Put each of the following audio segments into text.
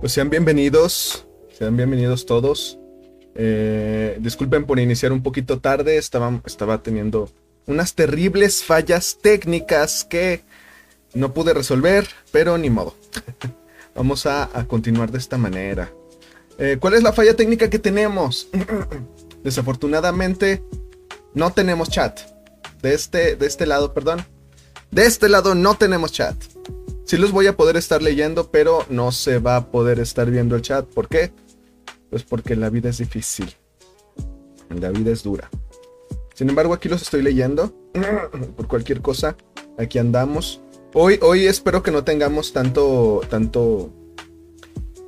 Pues sean bienvenidos, sean bienvenidos todos. Eh, disculpen por iniciar un poquito tarde, estaba, estaba teniendo unas terribles fallas técnicas que no pude resolver, pero ni modo. Vamos a, continuar de esta manera. Eh, ¿Cuál es la falla técnica que tenemos? Desafortunadamente, no tenemos chat. De este, de este lado, perdón. De este lado no tenemos chat. Sí los voy a poder estar leyendo, pero no se va a poder estar viendo el chat. ¿Por qué? Pues porque la vida es difícil. La vida es dura. Sin embargo, aquí los estoy leyendo. Por cualquier cosa, aquí andamos. Hoy, hoy espero que no tengamos tanto, tanto,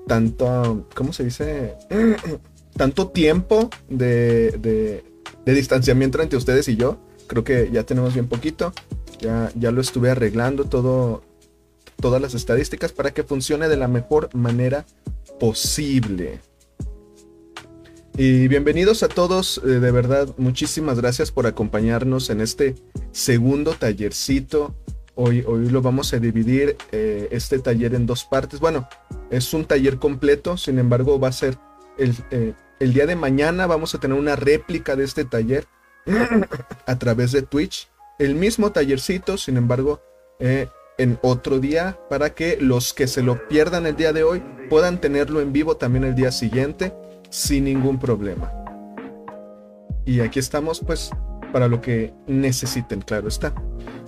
tanto, ¿cómo se dice? tanto tiempo de, de, de, distanciamiento entre ustedes y yo. Creo que ya tenemos bien poquito. Ya, ya lo estuve arreglando todo, todas las estadísticas para que funcione de la mejor manera posible. Y bienvenidos a todos, eh, de verdad, muchísimas gracias por acompañarnos en este segundo tallercito. Hoy, hoy lo vamos a dividir eh, este taller en dos partes. Bueno, es un taller completo, sin embargo va a ser el, eh, el día de mañana, vamos a tener una réplica de este taller a través de Twitch. El mismo tallercito, sin embargo, en otro día para que los que se lo pierdan el día de hoy puedan tenerlo en vivo también el día siguiente sin ningún problema. Y aquí estamos pues para lo que necesiten, claro está.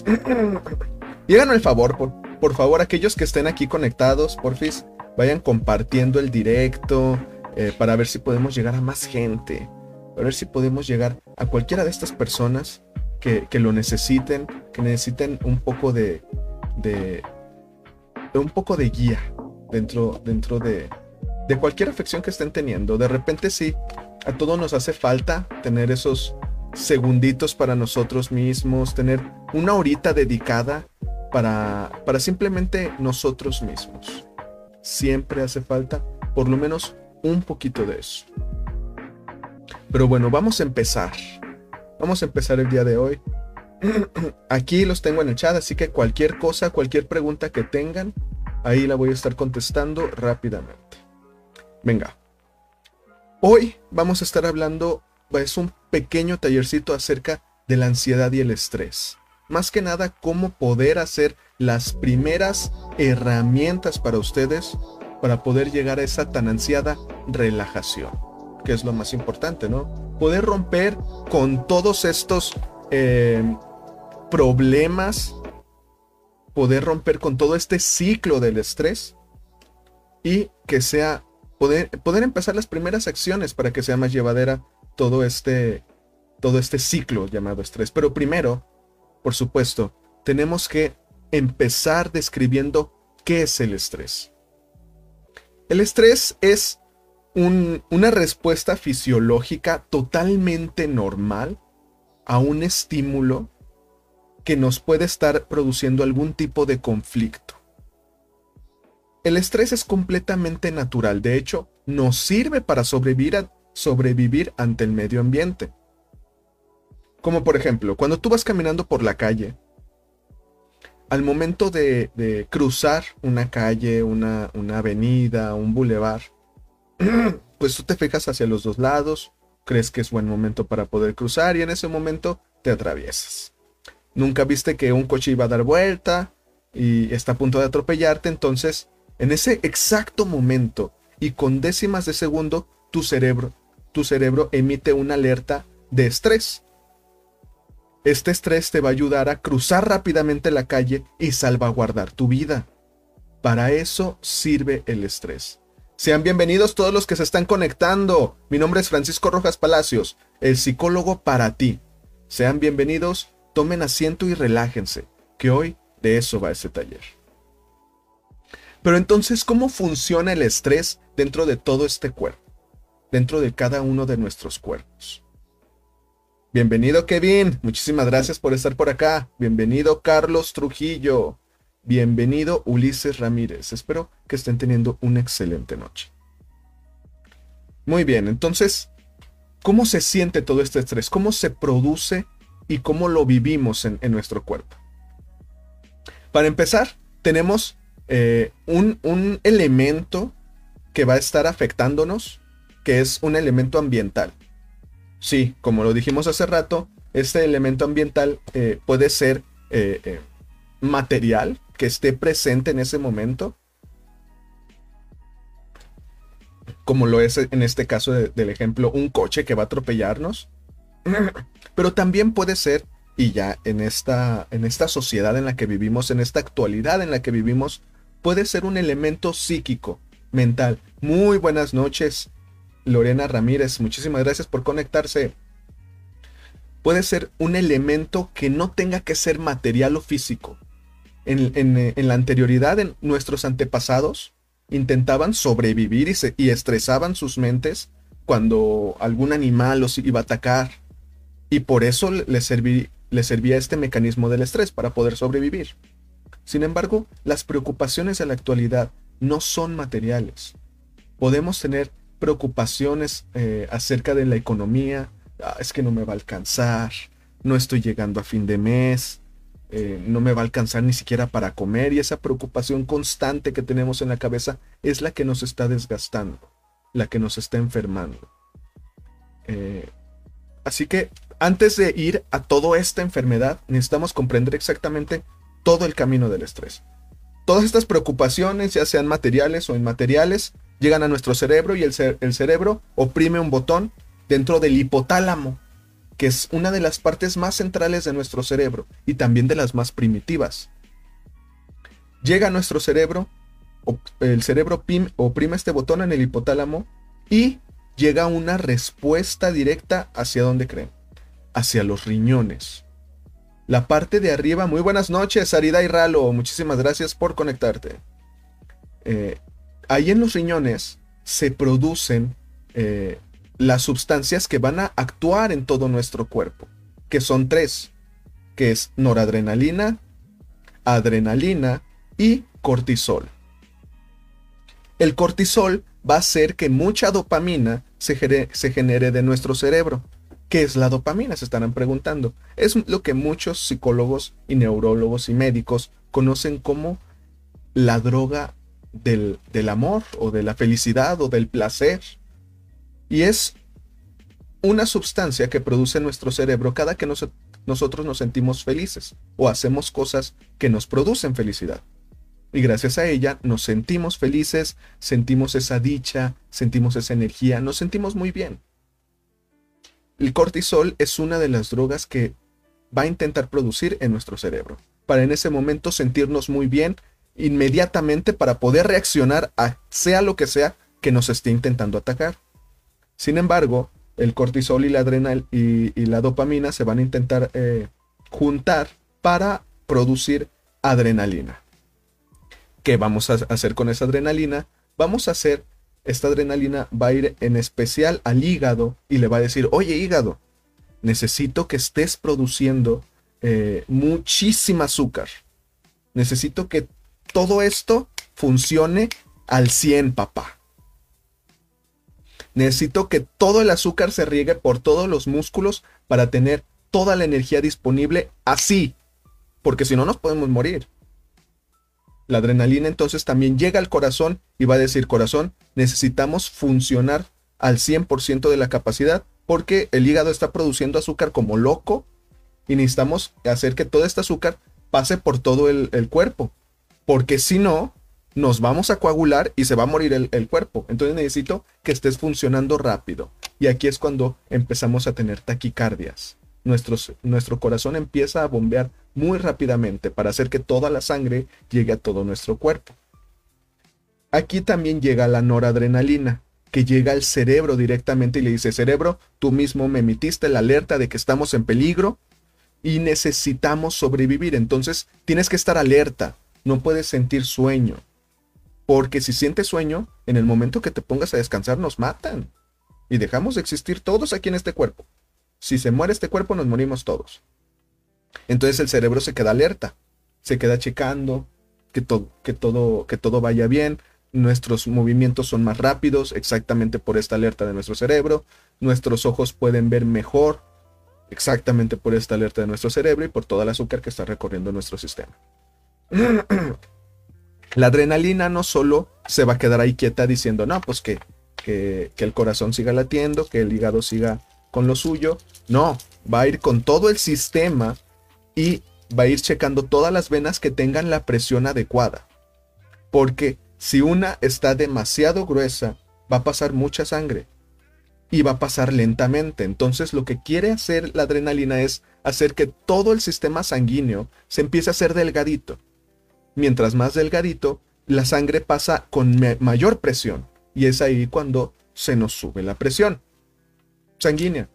y hagan el favor, por, por favor, aquellos que estén aquí conectados, porfis, vayan compartiendo el directo eh, para ver si podemos llegar a más gente, para ver si podemos llegar a cualquiera de estas personas que, que lo necesiten, que necesiten un poco de, de, un poco de guía dentro, dentro de, de cualquier afección que estén teniendo. De repente sí, a todos nos hace falta tener esos segunditos para nosotros mismos, tener una horita dedicada para, para simplemente nosotros mismos. Siempre hace falta por lo menos un poquito de eso. Pero bueno, vamos a empezar. Vamos a empezar el día de hoy Aquí los tengo en el chat, así que cualquier cosa, cualquier pregunta que tengan, ahí la voy a estar contestando rápidamente. Venga. Hoy vamos a estar hablando, es un pequeño tallercito acerca de la ansiedad y el estrés. Más que nada, cómo poder hacer las primeras herramientas para ustedes para poder llegar a esa tan ansiada relajación, que es lo más importante, ¿no? Poder romper con todos estos eh, problemas, poder romper con todo este ciclo del estrés y que sea, poder, poder empezar las primeras acciones para que sea más llevadera todo este, todo este ciclo llamado estrés. Pero primero, por supuesto, tenemos que empezar describiendo qué es el estrés. El estrés es una respuesta fisiológica totalmente normal a un estímulo que nos puede estar produciendo algún tipo de conflicto. El estrés es completamente natural, de hecho, nos sirve para sobrevivir, sobrevivir ante el medio ambiente. Como por ejemplo, cuando tú vas caminando por la calle, al momento de, cruzar una calle, una, una avenida, un bulevar, pues tú te fijas hacia los dos lados, crees que es buen momento para poder cruzar y en ese momento te atraviesas. Nunca viste que un coche iba a dar vuelta y está a punto de atropellarte, entonces en ese exacto momento y con décimas de segundo tu cerebro, tu cerebro emite una alerta de estrés. Este estrés te va a ayudar a cruzar rápidamente la calle y salvaguardar tu vida. Para eso sirve el estrés. Sean bienvenidos todos los que se están conectando. Mi nombre es Francisco Rojas Palacios, el psicólogo para ti. Sean bienvenidos, tomen asiento y relájense, que hoy de eso va este taller. Pero entonces, ¿cómo funciona el estrés dentro de todo este cuerpo? Dentro de cada uno de nuestros cuerpos. Bienvenido Kevin, muchísimas gracias por estar por acá. Bienvenido Carlos Trujillo. Bienvenido Ulises Ramírez. Espero que estén teniendo una excelente noche. Muy bien, entonces, ¿cómo se siente todo este estrés? ¿Cómo se produce y cómo lo vivimos en, nuestro cuerpo? Para empezar, tenemos eh, un, un elemento que va a estar afectándonos, que es un elemento ambiental. Sí, como lo dijimos hace rato, este elemento ambiental eh, puede ser eh, material que esté presente en ese momento, como lo es en este caso del ejemplo, un coche que va a atropellarnos, pero también puede ser, y ya en esta, en esta sociedad en la que vivimos, en esta actualidad en la que vivimos, puede ser un elemento psíquico, mental. Muy buenas noches, Lorena Ramírez, muchísimas gracias por conectarse. Puede ser un elemento que no tenga que ser material o físico. En, en la anterioridad, nuestros antepasados, intentaban sobrevivir y, se, y estresaban sus mentes cuando algún animal los iba a atacar. Y por eso les, servía este mecanismo del estrés para poder sobrevivir. Sin embargo, las preocupaciones de la actualidad no son materiales. Podemos tener preocupaciones eh, acerca de la economía. Ah, es que no me va a alcanzar. No estoy llegando a fin de mes. Eh, no me va a alcanzar ni siquiera para comer y esa preocupación constante que tenemos en la cabeza es la que nos está desgastando, la que nos está enfermando. Eh, así que antes de ir a toda esta enfermedad, necesitamos comprender exactamente todo el camino del estrés. Todas estas preocupaciones, ya sean materiales o inmateriales, llegan a nuestro cerebro y el cerebro oprime un botón dentro del hipotálamo, que es una de las partes más centrales de nuestro cerebro y también de las más primitivas. Llega a nuestro cerebro, el cerebro oprime este botón en el hipotálamo y llega una respuesta directa hacia dónde creen, hacia los riñones. La parte de arriba, muy buenas noches, Arida y Ralo, muchísimas gracias por conectarte. Eh, ahí en los riñones se producen eh, las sustancias que van a actuar en todo nuestro cuerpo, que son tres, que es noradrenalina, adrenalina y cortisol. El cortisol va a hacer que mucha dopamina se, genere, de nuestro cerebro. ¿Qué es la dopamina? Se estarán preguntando. Es lo que muchos psicólogos y neurólogos y médicos conocen como la droga del, del amor o de la felicidad o del placer. Y es una sustancia que produce nuestro cerebro cada que nosotros nos sentimos felices o hacemos cosas que nos producen felicidad. Y gracias a ella nos sentimos felices, sentimos esa dicha, sentimos esa energía, nos sentimos muy bien. El cortisol es una de las drogas que va a intentar producir en nuestro cerebro, para en ese momento sentirnos muy bien inmediatamente para poder reaccionar a sea lo que sea que nos esté intentando atacar. Sin embargo, el cortisol y la adrenal y, la dopamina se van a intentar eh, juntar para producir adrenalina. ¿Qué vamos a hacer con esa adrenalina? Vamos a hacer, esta adrenalina va a ir en especial al hígado y le va a decir, oye hígado, necesito que estés produciendo eh, muchísima azúcar. Necesito que todo esto funcione al 100, papá. Necesito que todo el azúcar se riegue por todos los músculos para tener toda la energía disponible así, porque si no nos podemos morir. La adrenalina entonces también llega al corazón y va a decir, corazón, necesitamos funcionar al 100% de la capacidad porque el hígado está produciendo azúcar como loco y necesitamos hacer que todo este azúcar pase por todo el, el cuerpo, porque si no, nos vamos a coagular y se va a morir el, cuerpo. Entonces necesito que estés funcionando rápido. Y aquí es cuando empezamos a tener taquicardias. nuestro corazón empieza a bombear muy rápidamente para hacer que toda la sangre llegue a todo nuestro cuerpo. Aquí también llega la noradrenalina, que llega al cerebro directamente y le dice, cerebro, tú mismo me emitiste la alerta de que estamos en peligro y necesitamos sobrevivir. Entonces tienes que estar alerta, no puedes sentir sueño, porque si sientes sueño, en el momento que te pongas a descansar nos matan. Y dejamos de existir todos aquí en este cuerpo. Si se muere este cuerpo, nos morimos todos. Entonces el cerebro se queda alerta, se queda checando que, todo, que, todo, que todo vaya bien. Nuestros movimientos son más rápidos, exactamente por esta alerta de nuestro cerebro. Nuestros ojos pueden ver mejor, exactamente por esta alerta de nuestro cerebro y por toda el azúcar que está recorriendo nuestro sistema. La adrenalina no solo se va a quedar ahí quieta diciendo, no, pues que, que, el corazón siga latiendo, que el hígado siga con lo suyo. No, va a ir con todo el sistema y va a ir checando todas las venas que tengan la presión adecuada. Porque si una está demasiado gruesa, va a pasar mucha sangre y va a pasar lentamente. Entonces lo que quiere hacer la adrenalina es hacer que todo el sistema sanguíneo se empiece a hacer delgadito. Mientras más delgadito, la sangre pasa con mayor presión y es ahí cuando se nos sube la presión sanguínea.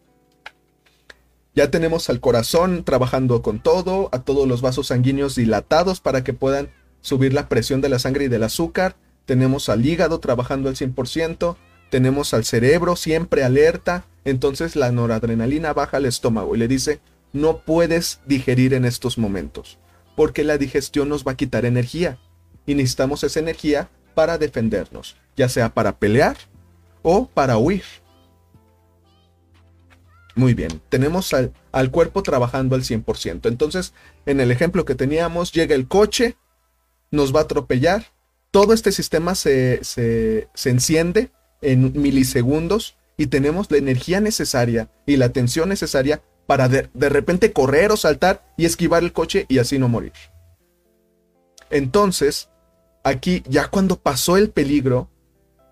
Ya tenemos al corazón trabajando con todo, a todos los vasos sanguíneos dilatados para que puedan subir la presión de la sangre y del azúcar. Tenemos al hígado trabajando al 100%, tenemos al cerebro siempre alerta, entonces la noradrenalina baja al estómago y le dice, no puedes digerir en estos momentos, porque la digestión nos va a quitar energía y necesitamos esa energía para defendernos, ya sea para pelear o para huir. Muy bien, tenemos al, al, cuerpo trabajando al 100%. Entonces, en el ejemplo que teníamos, llega el coche, nos va a atropellar, todo este sistema se, se, se enciende en milisegundos y tenemos la energía necesaria y la tensión necesaria para de, repente correr o saltar y esquivar el coche y así no morir. Entonces, aquí ya cuando pasó el peligro,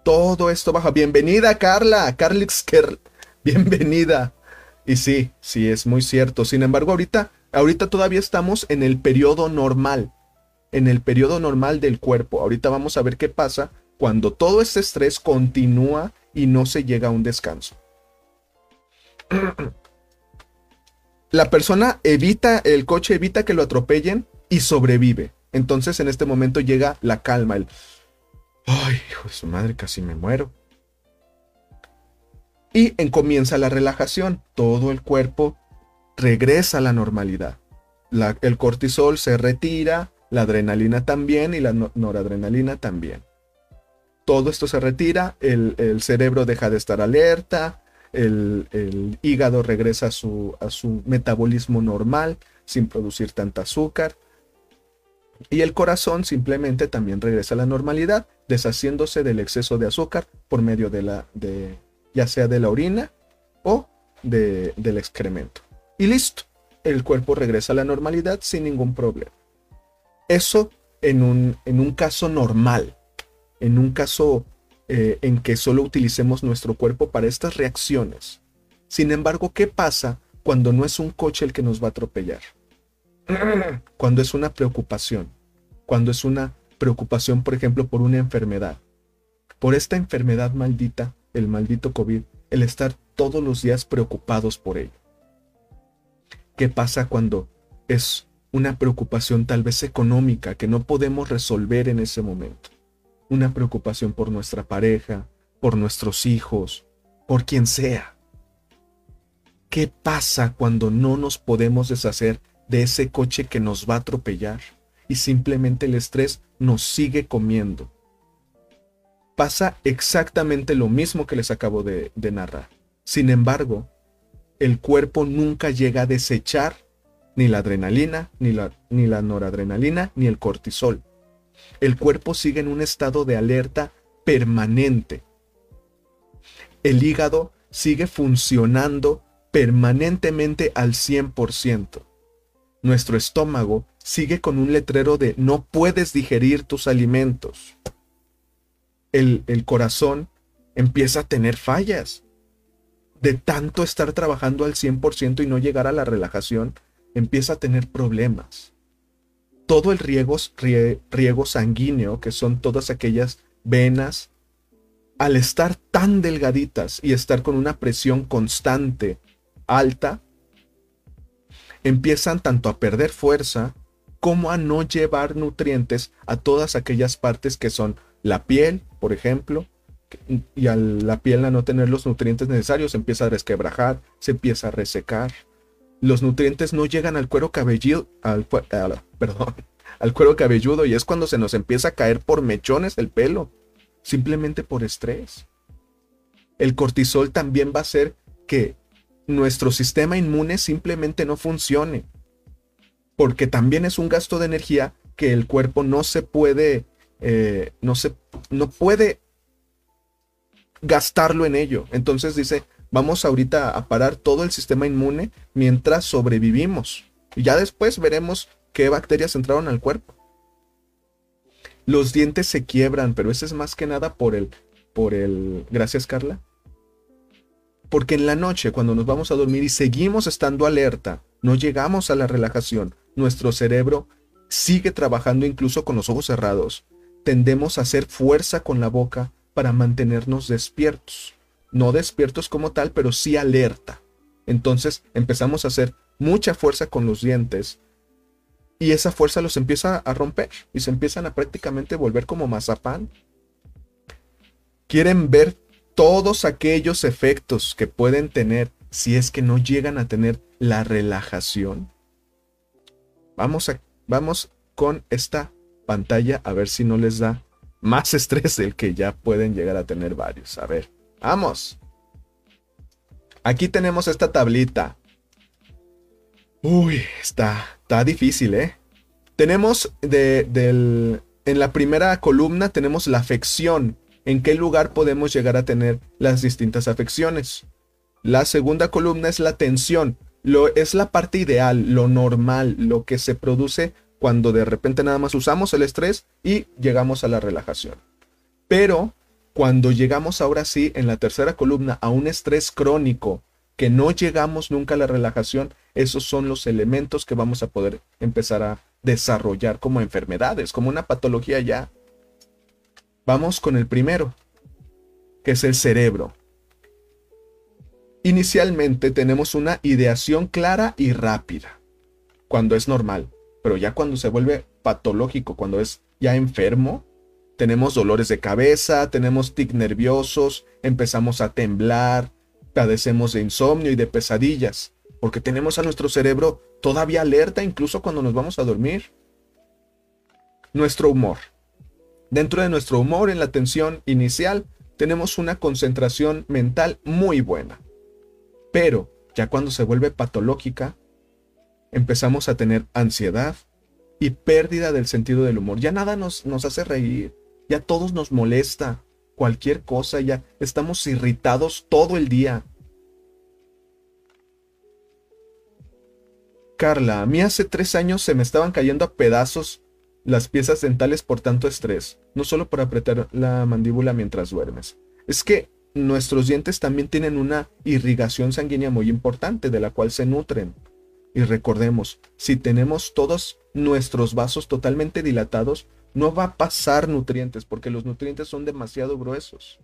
todo esto baja. Bienvenida Carla, Carlix, bienvenida. Y sí, sí, es muy cierto. Sin embargo, ahorita, ahorita todavía estamos en el periodo normal, en el periodo normal del cuerpo. Ahorita vamos a ver qué pasa cuando todo este estrés continúa y no se llega a un descanso. La persona evita, el coche evita que lo atropellen y sobrevive. Entonces en este momento llega la calma, el... Ay, hijo de su madre, casi me muero. Y en comienza la relajación. Todo el cuerpo regresa a la normalidad. el cortisol se retira, la adrenalina también y la noradrenalina también todo esto se retira, el, cerebro deja de estar alerta, el, hígado regresa a su, a su metabolismo normal sin producir tanta azúcar. Y el corazón simplemente también regresa a la normalidad, deshaciéndose del exceso de azúcar por medio de la, de, ya sea de la orina o de, del excremento. Y listo, el cuerpo regresa a la normalidad sin ningún problema. Eso en un, en un caso normal en un caso eh, en que solo utilicemos nuestro cuerpo para estas reacciones. Sin embargo, ¿qué pasa cuando no es un coche el que nos va a atropellar? Cuando es una preocupación. Cuando es una preocupación, por ejemplo, por una enfermedad. Por esta enfermedad maldita, el maldito COVID, el estar todos los días preocupados por ello. ¿Qué pasa cuando es una preocupación tal vez económica que no podemos resolver en ese momento? Una preocupación por nuestra pareja, por nuestros hijos, por quien sea. ¿Qué pasa cuando no nos podemos deshacer de ese coche que nos va a atropellar y simplemente el estrés nos sigue comiendo? Pasa exactamente lo mismo que les acabo de, narrar. Sin embargo, el cuerpo nunca llega a desechar ni la adrenalina, ni la, ni la noradrenalina, ni el cortisol el cuerpo sigue en un estado de alerta permanente. El hígado sigue funcionando permanentemente al 100%. Nuestro estómago sigue con un letrero de no puedes digerir tus alimentos. El, el corazón empieza a tener fallas. De tanto estar trabajando al 100% y no llegar a la relajación, empieza a tener problemas todo el riego, riego sanguíneo, que son todas aquellas venas, al estar tan delgaditas y estar con una presión constante alta, empiezan tanto a perder fuerza como a no llevar nutrientes a todas aquellas partes que son la piel, por ejemplo, y a la piel a no tener los nutrientes necesarios se empieza a resquebrajar, se empieza a resecar los nutrientes no llegan al cuero cabelludo, al, cuero cabelludo y es cuando se nos empieza a caer por mechones el pelo, simplemente por estrés. El cortisol también va a hacer que nuestro sistema inmune simplemente no funcione, porque también es un gasto de energía que el cuerpo no se puede eh, no se, no puede gastarlo en ello. Entonces dice, vamos ahorita a parar todo el sistema inmune mientras sobrevivimos. Y ya después veremos qué bacterias entraron al cuerpo. Los dientes se quiebran, pero eso es más que nada por el, por el, gracias Carla. Porque en la noche, cuando nos vamos a dormir y seguimos estando alerta, no llegamos a la relajación, nuestro cerebro sigue trabajando incluso con los ojos cerrados. Tendemos a hacer fuerza con la boca para mantenernos despiertos. No despiertos como tal, pero sí alerta. Entonces empezamos a hacer mucha fuerza con los dientes y esa fuerza los empieza a romper y se empiezan a prácticamente volver como mazapán. Quieren ver todos aquellos efectos que pueden tener si es que no llegan a tener la relajación. Vamos, a, vamos con esta pantalla a ver si no les da más estrés del que ya pueden llegar a tener varios. A ver, vamos. Aquí tenemos esta tablita. Uy, está, está difícil, ¿eh? Tenemos de, del, en la primera columna tenemos la afección. ¿En qué lugar podemos llegar a tener las distintas afecciones? La segunda columna es la tensión. Lo, es la parte ideal, lo normal, lo que se produce cuando de repente nada más usamos el estrés y llegamos a la relajación. Pero cuando llegamos ahora sí en la tercera columna a un estrés crónico, que no llegamos nunca a la relajación, esos son los elementos que vamos a poder empezar a desarrollar como enfermedades, como una patología ya. Vamos con el primero, que es el cerebro. Inicialmente tenemos una ideación clara y rápida, cuando es normal. Pero ya cuando se vuelve patológico, cuando es ya enfermo, tenemos dolores de cabeza, tenemos tic nerviosos, empezamos a temblar, padecemos de insomnio y de pesadillas, porque tenemos a nuestro cerebro todavía alerta incluso cuando nos vamos a dormir. Nuestro humor. Dentro de nuestro humor, en la tensión inicial, tenemos una concentración mental muy buena. Pero ya cuando se vuelve patológica, empezamos a tener ansiedad y pérdida del sentido del humor. Ya nada nos, nos hace reír, ya todos nos molesta, cualquier cosa, ya estamos irritados todo el día. Carla, a mí hace tres años se me estaban cayendo a pedazos las piezas dentales por tanto estrés, no solo por apretar la mandíbula mientras duermes. Es que nuestros dientes también tienen una irrigación sanguínea muy importante de la cual se nutren. Y recordemos, si tenemos todos nuestros vasos totalmente dilatados, no va a pasar nutrientes porque los nutrientes son demasiado gruesos.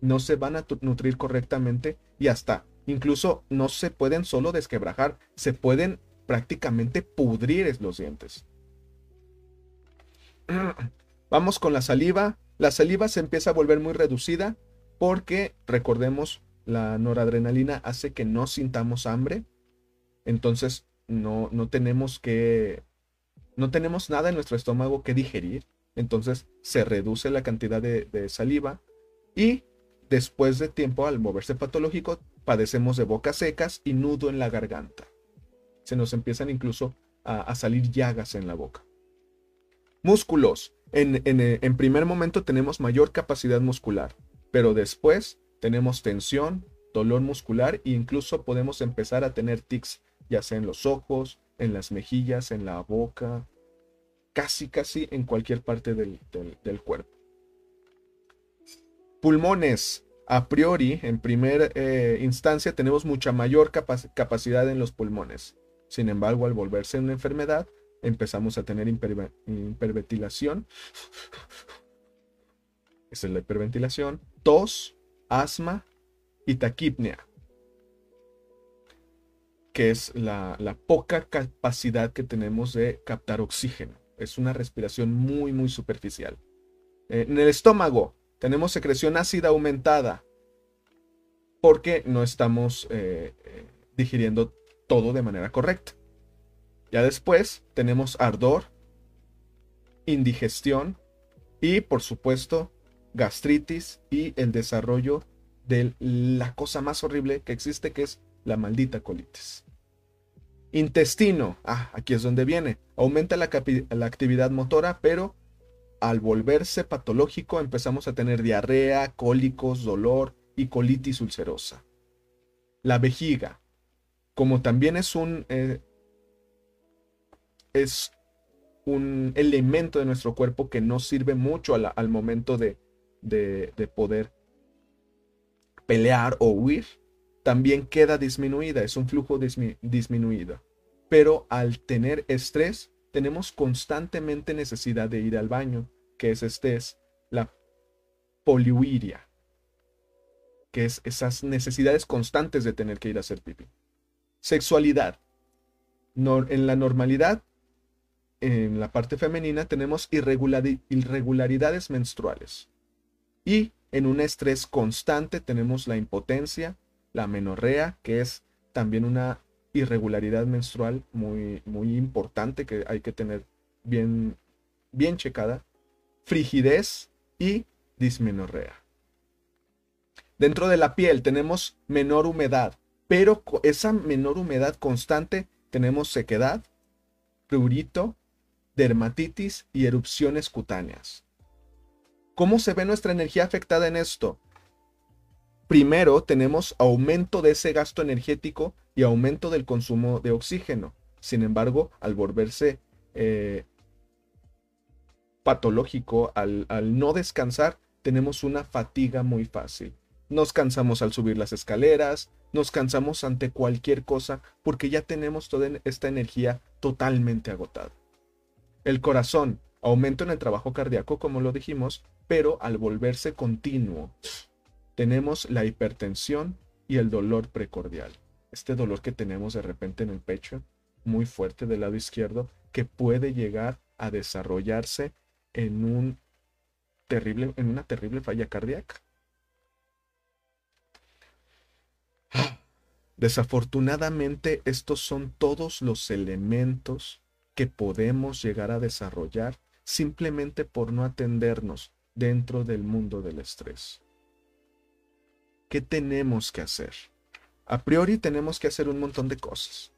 No se van a nutrir correctamente y hasta incluso no se pueden solo desquebrajar, se pueden prácticamente pudrir los dientes. Vamos con la saliva. La saliva se empieza a volver muy reducida porque, recordemos, la noradrenalina hace que no sintamos hambre entonces no, no tenemos que, no tenemos nada en nuestro estómago que digerir. Entonces se reduce la cantidad de, saliva y después de tiempo al moverse patológico padecemos de bocas secas y nudo en la garganta. Se nos empiezan incluso a, salir llagas en la boca. Músculos. En, en, primer momento tenemos mayor capacidad muscular, pero después tenemos tensión, dolor muscular e incluso podemos empezar a tener tics ya sea en los ojos, en las mejillas, en la boca, casi, casi en cualquier parte del, cuerpo. Pulmones. A priori, en primera eh, instancia, tenemos mucha mayor capacidad en los pulmones. Sin embargo, al volverse una enfermedad, empezamos a tener hiperventilación. Esa es la hiperventilación. Tos, asma y taquipnea que es la, poca capacidad que tenemos de captar oxígeno. Es una respiración muy, muy superficial. Eh, en el estómago tenemos secreción ácida aumentada porque no estamos eh, eh, digiriendo todo de manera correcta. Ya después tenemos ardor, indigestión y por supuesto gastritis y el desarrollo de la cosa más horrible que existe que es la maldita colitis. Intestino, ah, aquí es donde viene. Aumenta la, actividad motora, pero al volverse patológico empezamos a tener diarrea, cólicos, dolor y colitis ulcerosa. La vejiga, como también es un, eh, es un elemento de nuestro cuerpo que no sirve mucho al, momento de, de poder pelear o huir, también queda disminuida, es un flujo disminuido. Pero al tener estrés, tenemos constantemente necesidad de ir al baño, que es estrés, la poliuria, que es esas necesidades constantes de tener que ir a hacer pipí. Sexualidad. en la normalidad, en la parte femenina, tenemos irregularidades menstruales. Y en un estrés constante tenemos la impotencia, la menorrea, que es también una irregularidad menstrual muy, muy importante que hay que tener bien, bien checada, frigidez y dismenorrea. Dentro de la piel tenemos menor humedad, pero esa menor humedad constante tenemos sequedad, prurito, dermatitis y erupciones cutáneas. ¿Cómo se ve nuestra energía afectada en esto? Primero tenemos aumento de ese gasto energético y aumento del consumo de oxígeno. Sin embargo, al volverse eh, patológico, al, al no descansar, tenemos una fatiga muy fácil. Nos cansamos al subir las escaleras, nos cansamos ante cualquier cosa porque ya tenemos toda esta energía totalmente agotada. El corazón, aumento en el trabajo cardíaco, como lo dijimos, pero al volverse continuo, tenemos la hipertensión y el dolor precordial. Este dolor que tenemos de repente en el pecho, muy fuerte del lado izquierdo, que puede llegar a desarrollarse en, un terrible, en una terrible falla cardíaca. Desafortunadamente, estos son todos los elementos que podemos llegar a desarrollar simplemente por no atendernos dentro del mundo del estrés. ¿Qué tenemos que hacer? A priori tenemos que hacer un montón de cosas.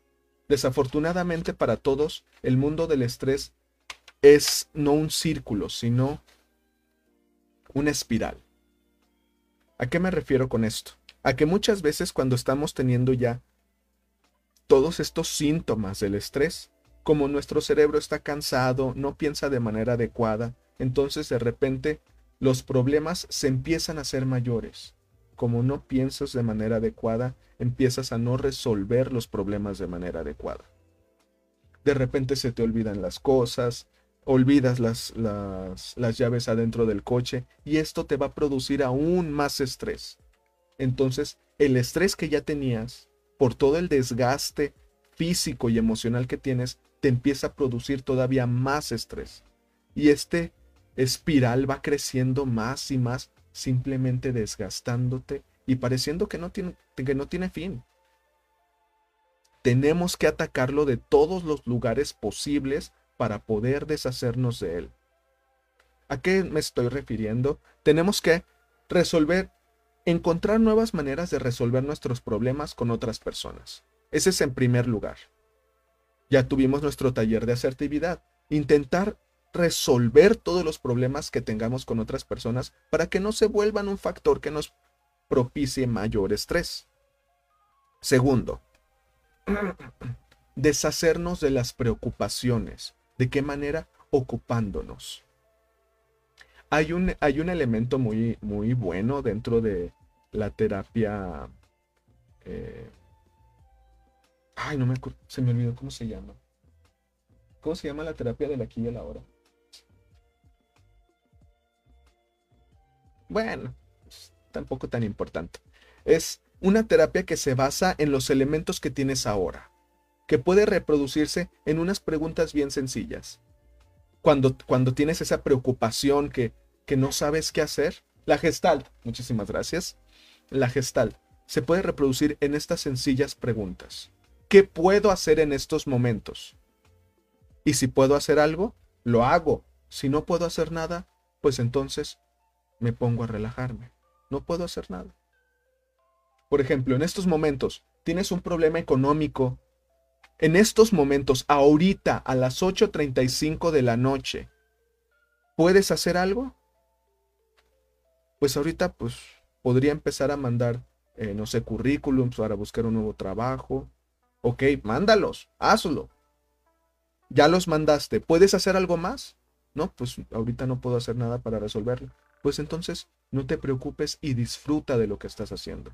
Desafortunadamente para todos, el mundo del estrés es no un círculo, sino una espiral. ¿A qué me refiero con esto? A que muchas veces cuando estamos teniendo ya todos estos síntomas del estrés, como nuestro cerebro está cansado, no piensa de manera adecuada, entonces de repente los problemas se empiezan a ser mayores como no piensas de manera adecuada, empiezas a no resolver los problemas de manera adecuada. De repente se te olvidan las cosas, olvidas las, las, las llaves adentro del coche y esto te va a producir aún más estrés. Entonces, el estrés que ya tenías, por todo el desgaste físico y emocional que tienes, te empieza a producir todavía más estrés. Y este espiral va creciendo más y más simplemente desgastándote y pareciendo que no tiene, que no tiene fin. Tenemos que atacarlo de todos los lugares posibles para poder deshacernos de él. ¿A qué me estoy refiriendo? Tenemos que resolver, encontrar nuevas maneras de resolver nuestros problemas con otras personas. Ese es en primer lugar. Ya tuvimos nuestro taller de asertividad. Intentar resolver todos los problemas que tengamos con otras personas para que no se vuelvan un factor que nos propicie mayor estrés. Segundo, deshacernos de las preocupaciones. ¿De qué manera? Ocupándonos. Hay un, hay un elemento muy, muy bueno dentro de la terapia. Eh, ay, no me acuerdo, se me olvidó cómo se llama. ¿Cómo se llama la terapia de la aquí y la hora? Bueno, tampoco tan importante. Es una terapia que se basa en los elementos que tienes ahora, que puede reproducirse en unas preguntas bien sencillas. Cuando, cuando tienes esa preocupación que, que no sabes qué hacer, la gestalt, muchísimas gracias, la gestalt se puede reproducir en estas sencillas preguntas. ¿Qué puedo hacer en estos momentos? Y si puedo hacer algo, lo hago. Si no puedo hacer nada, pues entonces me pongo a relajarme. No puedo hacer nada. Por ejemplo, en estos momentos tienes un problema económico. En estos momentos, ahorita, a las 8.35 de la noche, ¿Puedes hacer algo? Pues ahorita pues podría empezar a mandar, eh, no sé, currículums para buscar un nuevo trabajo. Ok, mándalos, hazlo. Ya los mandaste. ¿Puedes hacer algo más? No, pues ahorita no puedo hacer nada para resolverlo. Pues entonces no te preocupes y disfruta de lo que estás haciendo.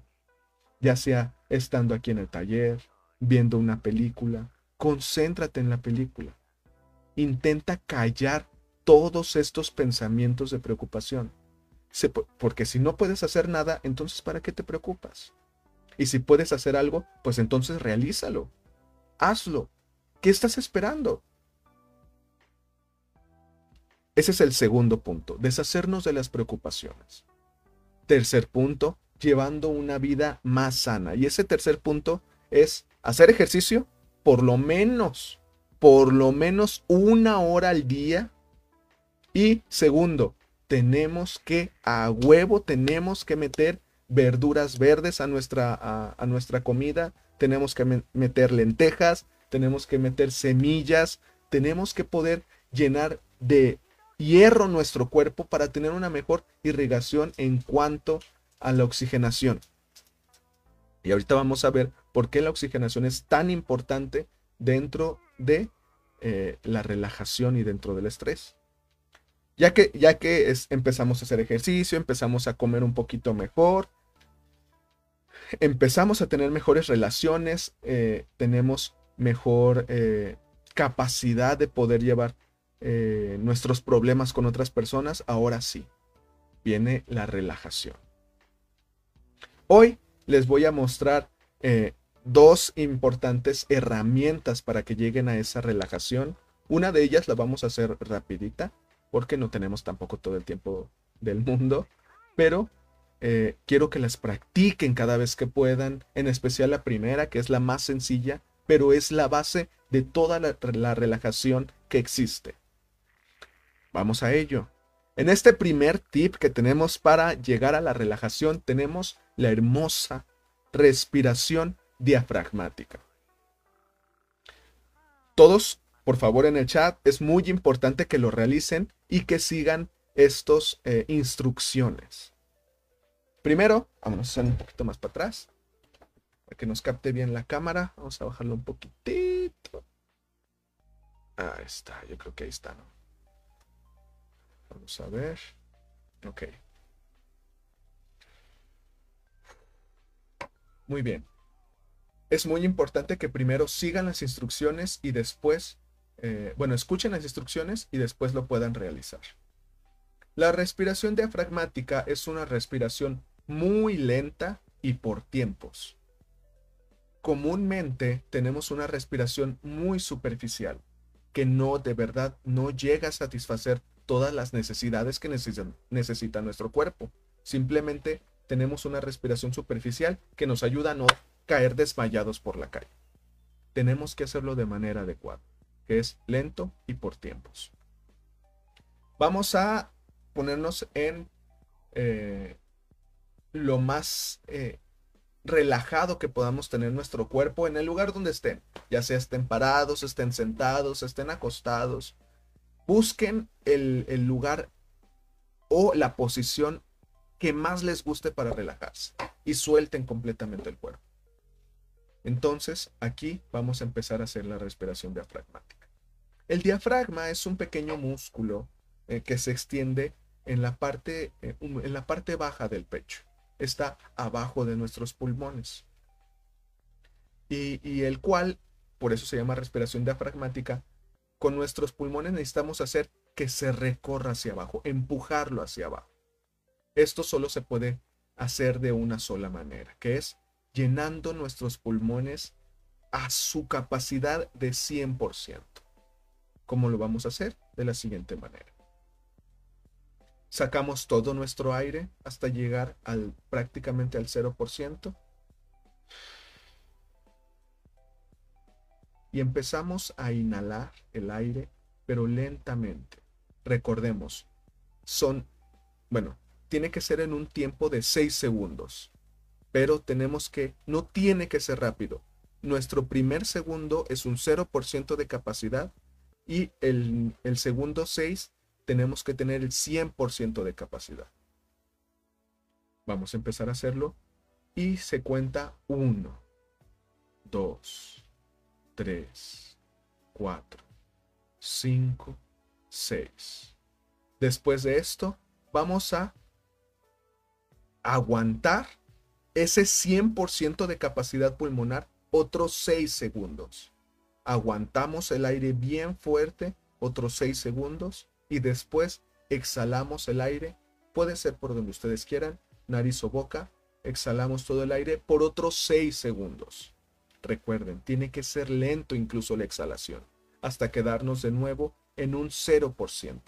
Ya sea estando aquí en el taller, viendo una película, concéntrate en la película. Intenta callar todos estos pensamientos de preocupación. Porque si no puedes hacer nada, entonces ¿para qué te preocupas? Y si puedes hacer algo, pues entonces realízalo. Hazlo. ¿Qué estás esperando? Ese es el segundo punto, deshacernos de las preocupaciones. Tercer punto, llevando una vida más sana. Y ese tercer punto es hacer ejercicio por lo menos, por lo menos una hora al día. Y segundo, tenemos que, a huevo, tenemos que meter verduras verdes a nuestra, a, nuestra comida, tenemos que meter lentejas, tenemos que meter semillas, tenemos que poder llenar de hierro nuestro cuerpo para tener una mejor irrigación en cuanto a la oxigenación. Y ahorita vamos a ver por qué la oxigenación es tan importante dentro de eh, la relajación y dentro del estrés. Ya que, ya que empezamos a hacer ejercicio, empezamos a comer un poquito mejor, empezamos a tener mejores relaciones, eh, tenemos mejor eh, capacidad de poder llevar nuestros problemas con otras personas, ahora sí, viene la relajación. Hoy les voy a mostrar eh, dos importantes herramientas para que lleguen a esa relajación. Una de ellas la vamos a hacer rapidita, porque no tenemos tampoco todo el tiempo del mundo, pero eh, quiero que las practiquen cada vez que puedan, en especial la primera, que es la más sencilla, pero es la base de toda la relajación que existe. Vamos a ello. En este primer tip que tenemos para llegar a la relajación, tenemos la hermosa respiración diafragmática. Todos, por favor, en el chat, es muy importante que lo realicen y que sigan estas eh, instrucciones. Primero, vamos a un poquito más para atrás, para que nos capte bien la cámara. Vamos a bajarlo un poquitito. Ahí está, yo creo que ahí está, ¿no? Vamos a ver. Ok. Muy bien. Es muy importante que primero sigan las instrucciones y después, eh, bueno, escuchen las instrucciones y después lo puedan realizar. La respiración diafragmática es una respiración muy lenta y por tiempos. Comúnmente tenemos una respiración muy superficial, que no de verdad no llega a satisfacer todas las necesidades que necesita nuestro cuerpo. Simplemente tenemos una respiración superficial que nos ayuda a no caer desmayados por la calle. Tenemos que hacerlo de manera adecuada, que es lento y por tiempos. Vamos a ponernos en eh, lo más eh, relajado que podamos tener nuestro cuerpo en el lugar donde estén, ya sea estén parados, estén sentados, estén acostados. Busquen el, lugar o la posición que más les guste para relajarse y suelten completamente el cuerpo. Entonces, aquí vamos a empezar a hacer la respiración diafragmática. El diafragma es un pequeño músculo eh, que se extiende en la, parte, eh, en la parte baja del pecho. Está abajo de nuestros pulmones. Y, y el cual, por eso se llama respiración diafragmática, con nuestros pulmones necesitamos hacer que se recorra hacia abajo, empujarlo hacia abajo. Esto solo se puede hacer de una sola manera, que es llenando nuestros pulmones a su capacidad de 100%. ¿Cómo lo vamos a hacer? De la siguiente manera. Sacamos todo nuestro aire hasta llegar al prácticamente al 0%. Y empezamos a inhalar el aire, pero lentamente. Recordemos, son, bueno, tiene que ser en un tiempo de 6 segundos. Pero tenemos que, no tiene que ser rápido. Nuestro primer segundo es un 0% de capacidad y el, el segundo 6 tenemos que tener el 100% de capacidad. Vamos a empezar a hacerlo y se cuenta 1, 2, 3, 4, 5, 6. Después de esto, vamos a aguantar ese 100% de capacidad pulmonar otros 6 segundos. Aguantamos el aire bien fuerte otros 6 segundos y después exhalamos el aire. Puede ser por donde ustedes quieran, nariz o boca. Exhalamos todo el aire por otros 6 segundos. Recuerden, tiene que ser lento incluso la exhalación, hasta quedarnos de nuevo en un 0%.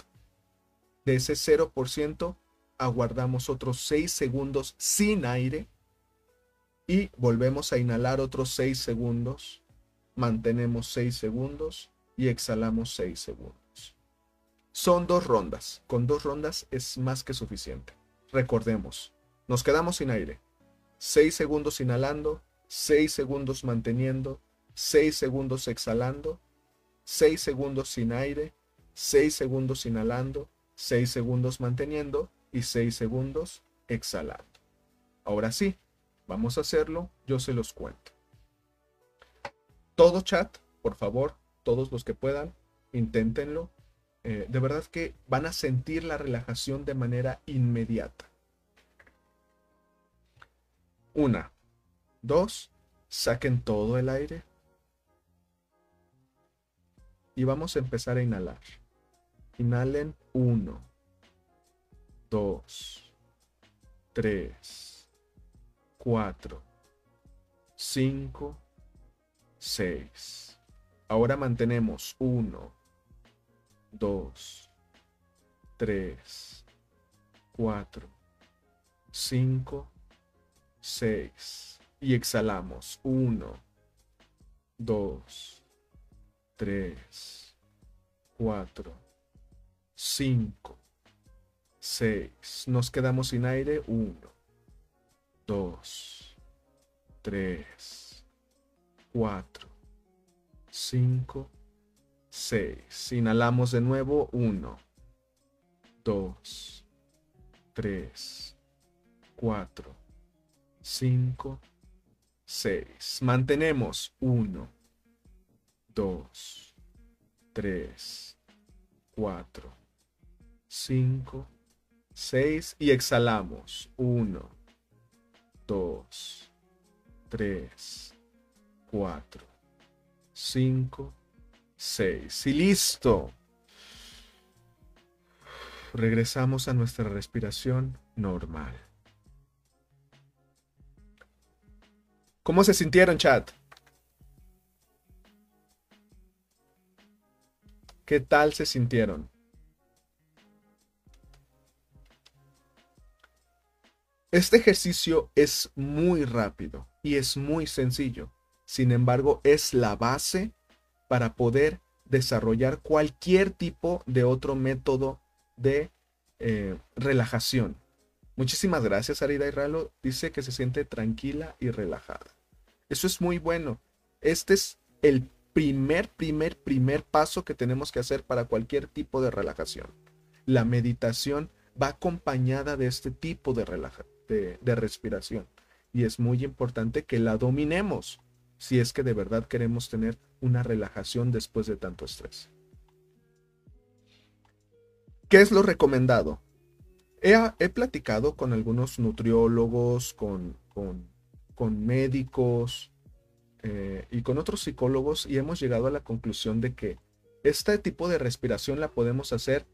De ese 0%, aguardamos otros 6 segundos sin aire y volvemos a inhalar otros 6 segundos, mantenemos 6 segundos y exhalamos 6 segundos. Son dos rondas, con dos rondas es más que suficiente. Recordemos, nos quedamos sin aire, 6 segundos inhalando, 6 segundos manteniendo, 6 segundos exhalando, 6 segundos sin aire, 6 segundos inhalando, 6 segundos manteniendo y 6 segundos exhalando. Ahora sí, vamos a hacerlo, yo se los cuento. Todo chat, por favor, todos los que puedan, inténtenlo. Eh, de verdad que van a sentir la relajación de manera inmediata. Una, dos, saquen todo el aire. Y vamos a empezar a inhalar. Inhalen 1, 2, 3, 4, 5, 6. Ahora mantenemos 1, 2, 3, 4, 5, 6. Y exhalamos 1, 2, 3, 4, 5, 6. Nos quedamos sin aire. 1, 2, 3, 4, 5, 6. Inhalamos de nuevo. 1, 2, 3, 4, 5, 6. Mantenemos. 1, 2, 3, 4, 5, 6 y exhalamos. 1, 2, 3, 4, 5, 6. Y listo. Regresamos a nuestra respiración normal. ¿Cómo se sintieron, chat? ¿Qué tal se sintieron? Este ejercicio es muy rápido y es muy sencillo. Sin embargo, es la base para poder desarrollar cualquier tipo de otro método de eh, relajación. Muchísimas gracias, Arida Ralo. Dice que se siente tranquila y relajada. Eso es muy bueno. Este es el primer, primer, primer paso que tenemos que hacer para cualquier tipo de relajación. La meditación va acompañada de este tipo de relajación de, respiración. Y es muy importante que la dominemos si es que de verdad queremos tener una relajación después de tanto estrés. ¿Qué es lo recomendado? He, platicado con algunos nutriólogos, con, con, médicos eh, y con otros psicólogos y hemos llegado a la conclusión de que este tipo de respiración la podemos hacer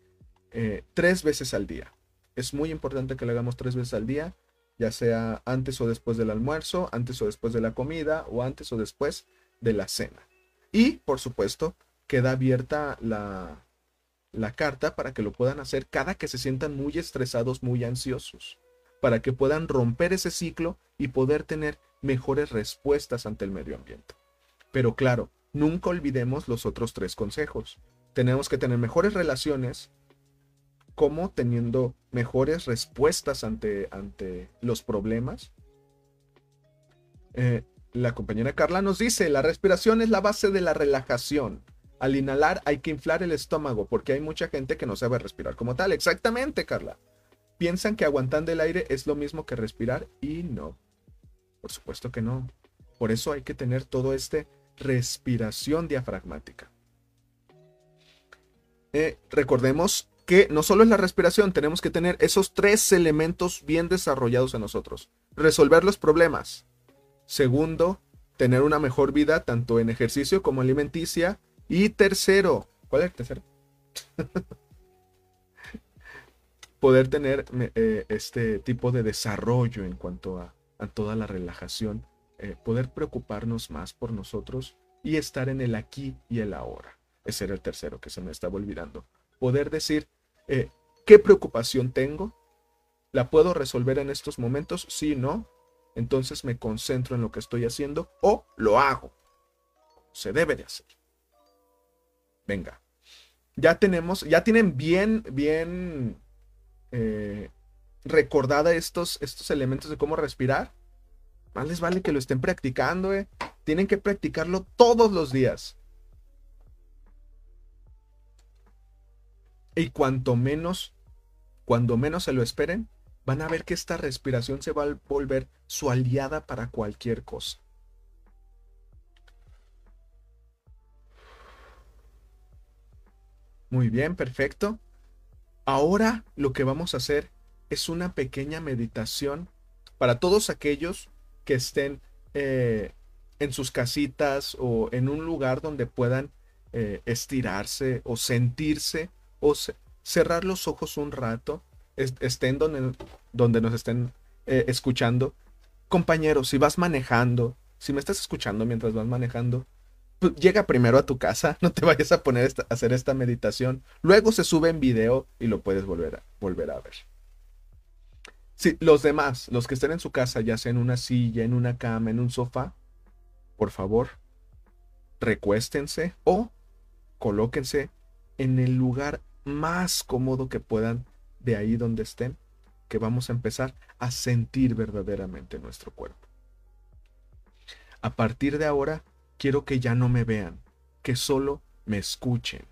eh, tres veces al día. Es muy importante que lo hagamos tres veces al día, ya sea antes o después del almuerzo, antes o después de la comida o antes o después de la cena. Y, por supuesto, queda abierta la, la carta para que lo puedan hacer cada que se sientan muy estresados, muy ansiosos, para que puedan romper ese ciclo y poder tener mejores respuestas ante el medio ambiente. Pero claro, nunca olvidemos los otros tres consejos. Tenemos que tener mejores relaciones, como teniendo mejores respuestas ante, ante los problemas. Eh, la compañera Carla nos dice, la respiración es la base de la relajación. Al inhalar hay que inflar el estómago porque hay mucha gente que no sabe respirar como tal. Exactamente, Carla. Piensan que aguantando el aire es lo mismo que respirar y no. Por supuesto que no. Por eso hay que tener todo este respiración diafragmática. Eh, recordemos que no solo es la respiración, tenemos que tener esos tres elementos bien desarrollados en nosotros. Resolver los problemas. Segundo, tener una mejor vida tanto en ejercicio como alimenticia. Y tercero, ¿cuál es el tercero? Poder tener eh, este tipo de desarrollo en cuanto a, toda la relajación, eh, poder preocuparnos más por nosotros y estar en el aquí y el ahora. Ese era el tercero que se me estaba olvidando. Poder decir, eh, ¿qué preocupación tengo? ¿La puedo resolver en estos momentos? Sí, no. Entonces me concentro en lo que estoy haciendo o lo hago. Se debe de hacer. Venga. Ya tenemos, ya tienen bien, bien eh, recordada estos, estos elementos de cómo respirar. Más les vale que lo estén practicando, eh. Tienen que practicarlo todos los días. Y cuanto menos, cuando menos se lo esperen, van a ver que esta respiración se va a volver su aliada para cualquier cosa. Muy bien, perfecto. Ahora lo que vamos a hacer es una pequeña meditación para todos aquellos que estén eh, en sus casitas o en un lugar donde puedan eh, estirarse o sentirse o cerrar los ojos un rato, estén donde, donde nos estén eh, escuchando. Compañeros, si vas manejando, si me estás escuchando mientras vas manejando, llega primero a tu casa, no te vayas a poner a hacer esta meditación. Luego se sube en video y lo puedes volver a, volver a ver. Si los demás, los que estén en su casa, ya sea en una silla, en una cama, en un sofá, por favor, recuéstense o colóquense en el lugar más cómodo que puedan de ahí donde estén, que vamos a empezar a sentir verdaderamente nuestro cuerpo. A partir de ahora, quiero que ya no me vean, que solo me escuchen,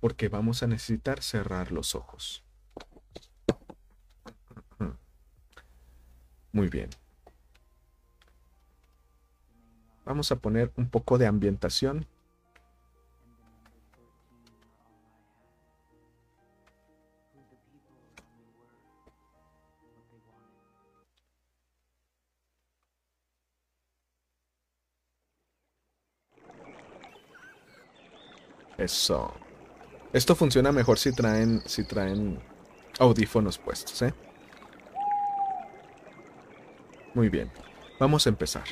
porque vamos a necesitar cerrar los ojos. Muy bien. Vamos a poner un poco de ambientación. Eso. Esto funciona mejor si traen, si traen audífonos puestos, ¿eh? Muy bien. Vamos a empezar.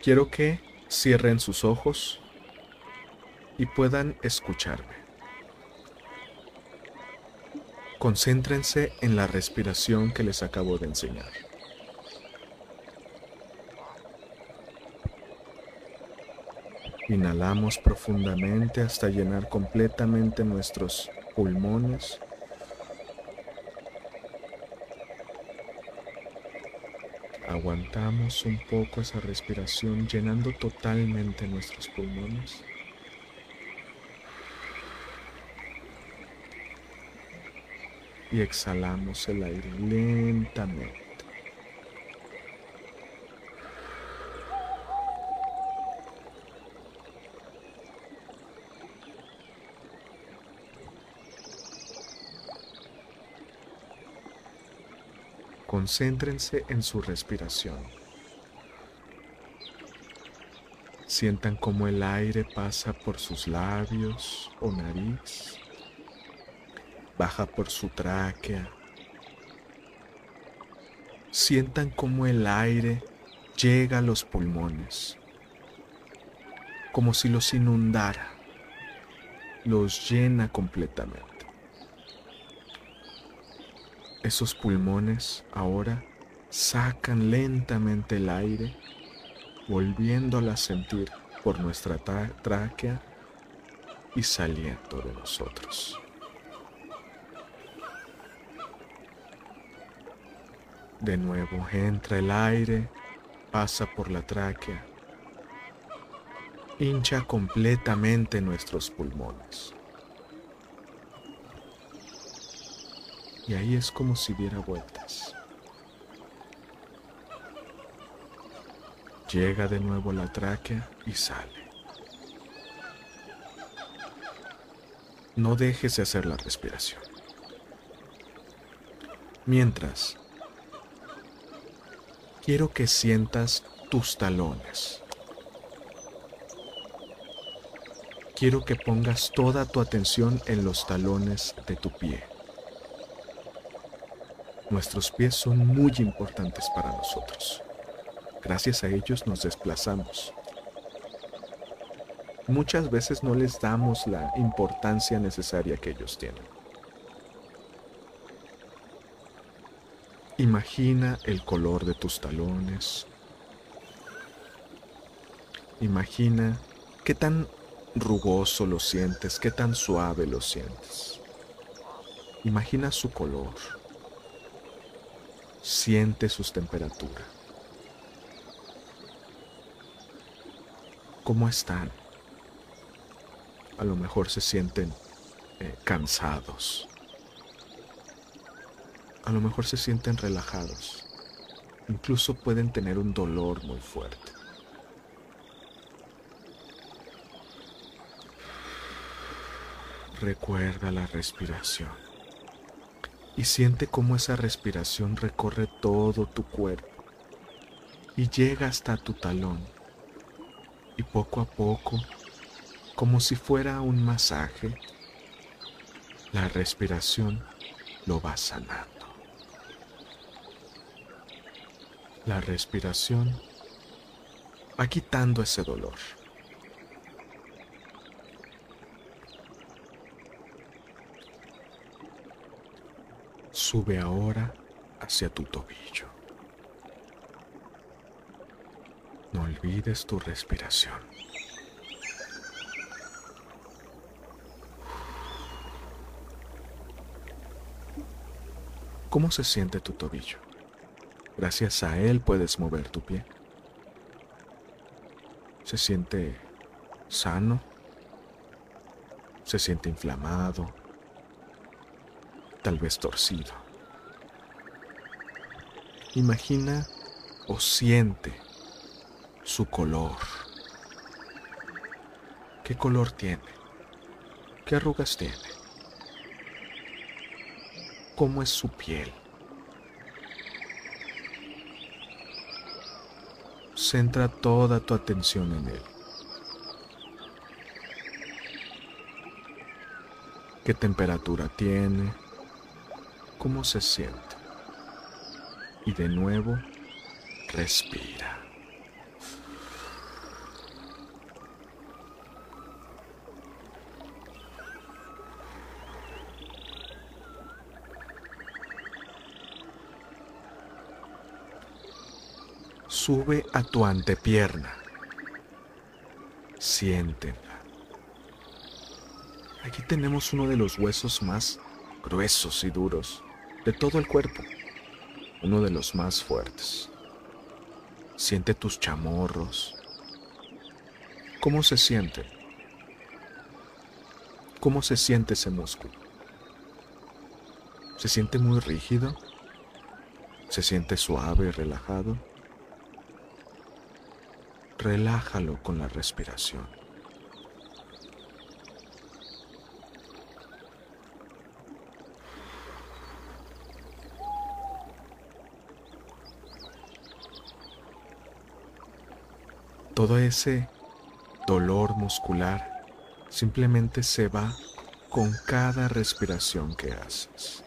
Quiero que cierren sus ojos y puedan escucharme. Concéntrense en la respiración que les acabo de enseñar. Inhalamos profundamente hasta llenar completamente nuestros pulmones Aguantamos un poco esa respiración llenando totalmente nuestros pulmones. Y exhalamos el aire lentamente. Concéntrense en su respiración. Sientan cómo el aire pasa por sus labios o nariz, baja por su tráquea. Sientan cómo el aire llega a los pulmones, como si los inundara, los llena completamente. Esos pulmones ahora sacan lentamente el aire, volviéndola a sentir por nuestra tráquea y saliendo de nosotros. De nuevo entra el aire, pasa por la tráquea, hincha completamente nuestros pulmones. Y ahí es como si diera vueltas. Llega de nuevo la tráquea y sale. No dejes de hacer la respiración. Mientras, quiero que sientas tus talones. Quiero que pongas toda tu atención en los talones de tu pie. Nuestros pies son muy importantes para nosotros. Gracias a ellos nos desplazamos. Muchas veces no les damos la importancia necesaria que ellos tienen. Imagina el color de tus talones. Imagina qué tan rugoso lo sientes, qué tan suave lo sientes. Imagina su color. Siente sus temperaturas. ¿Cómo están? A lo mejor se sienten eh, cansados. A lo mejor se sienten relajados. Incluso pueden tener un dolor muy fuerte. Recuerda la respiración y siente cómo esa respiración recorre todo tu cuerpo y llega hasta tu talón y poco a poco, como si fuera un masaje, la respiración lo va sanando. La respiración va quitando ese dolor. Sube ahora hacia tu tobillo. No olvides tu respiración. ¿Cómo se siente tu tobillo? Gracias a él puedes mover tu pie. ¿Se siente sano? ¿Se siente inflamado? Tal vez torcido. Imagina o siente su color. ¿Qué color tiene? ¿Qué arrugas tiene? ¿Cómo es su piel? Centra toda tu atención en él. ¿Qué temperatura tiene? ¿Cómo se siente? Y de nuevo, respira. sube a tu antepierna. Siéntenla. Aquí tenemos uno de los huesos más gruesos y duros de todo el cuerpo, uno de los más fuertes. Siente tus chamorros. ¿Cómo se siente? ¿Cómo se siente ese músculo? ¿Se siente muy rígido? ¿Se siente suave y relajado? relájalo con la respiración. Todo ese dolor muscular simplemente se va con cada respiración que haces.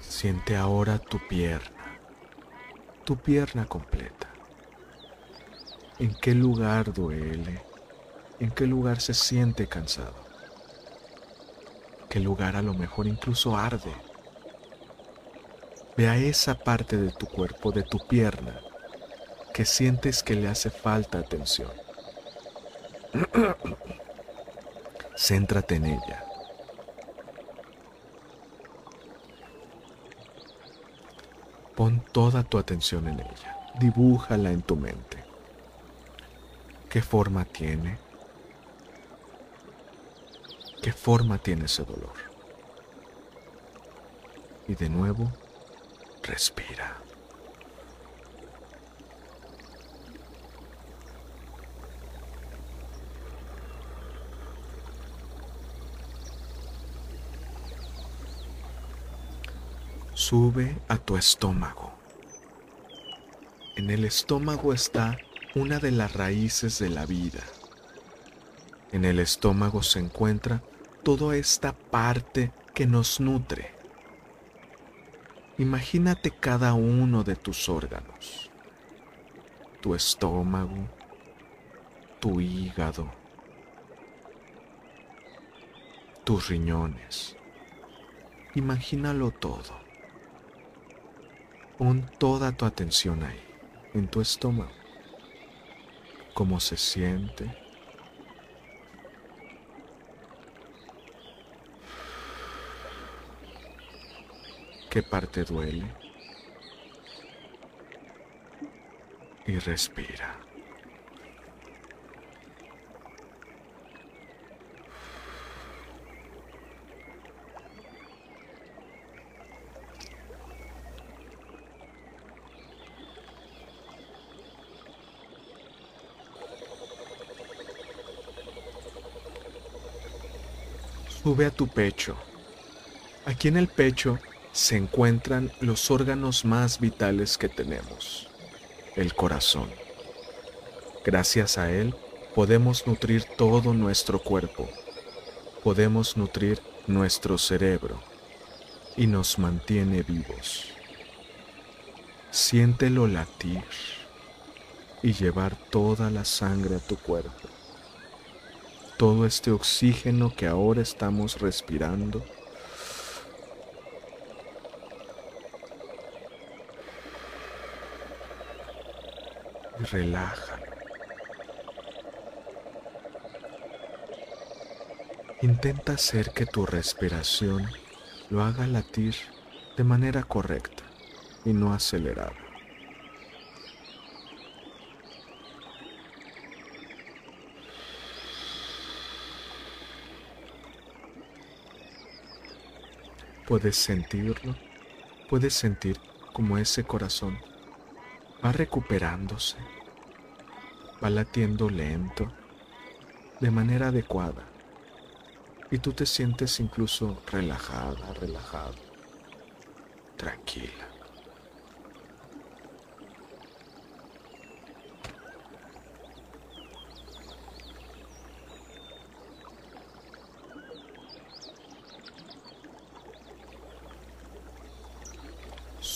Siente ahora tu pierna, tu pierna completa. ¿En qué lugar duele? ¿En qué lugar se siente cansado? ¿Qué lugar a lo mejor incluso arde? Ve a esa parte de tu cuerpo, de tu pierna, que sientes que le hace falta atención. Céntrate en ella. Pon toda tu atención en ella. Dibújala en tu mente. ¿Qué forma tiene? ¿Qué forma tiene ese dolor? Y de nuevo, respira. Sube a tu estómago. En el estómago está una de las raíces de la vida. En el estómago se encuentra toda esta parte que nos nutre. Imagínate cada uno de tus órganos. Tu estómago, tu hígado, tus riñones. Imagínalo todo. Pon toda tu atención ahí, en tu estómago. Cómo se siente. ¿Qué parte duele? Y respira. Sube a tu pecho. Aquí en el pecho se encuentran los órganos más vitales que tenemos, el corazón. Gracias a él podemos nutrir todo nuestro cuerpo, podemos nutrir nuestro cerebro y nos mantiene vivos. Siéntelo latir y llevar toda la sangre a tu cuerpo todo este oxígeno que ahora estamos respirando. Relájalo. Intenta hacer que tu respiración lo haga latir de manera correcta y no acelerada. Puedes sentirlo, puedes sentir como ese corazón va recuperándose, va latiendo lento, de manera adecuada, y tú te sientes incluso relajada, relajado, tranquila.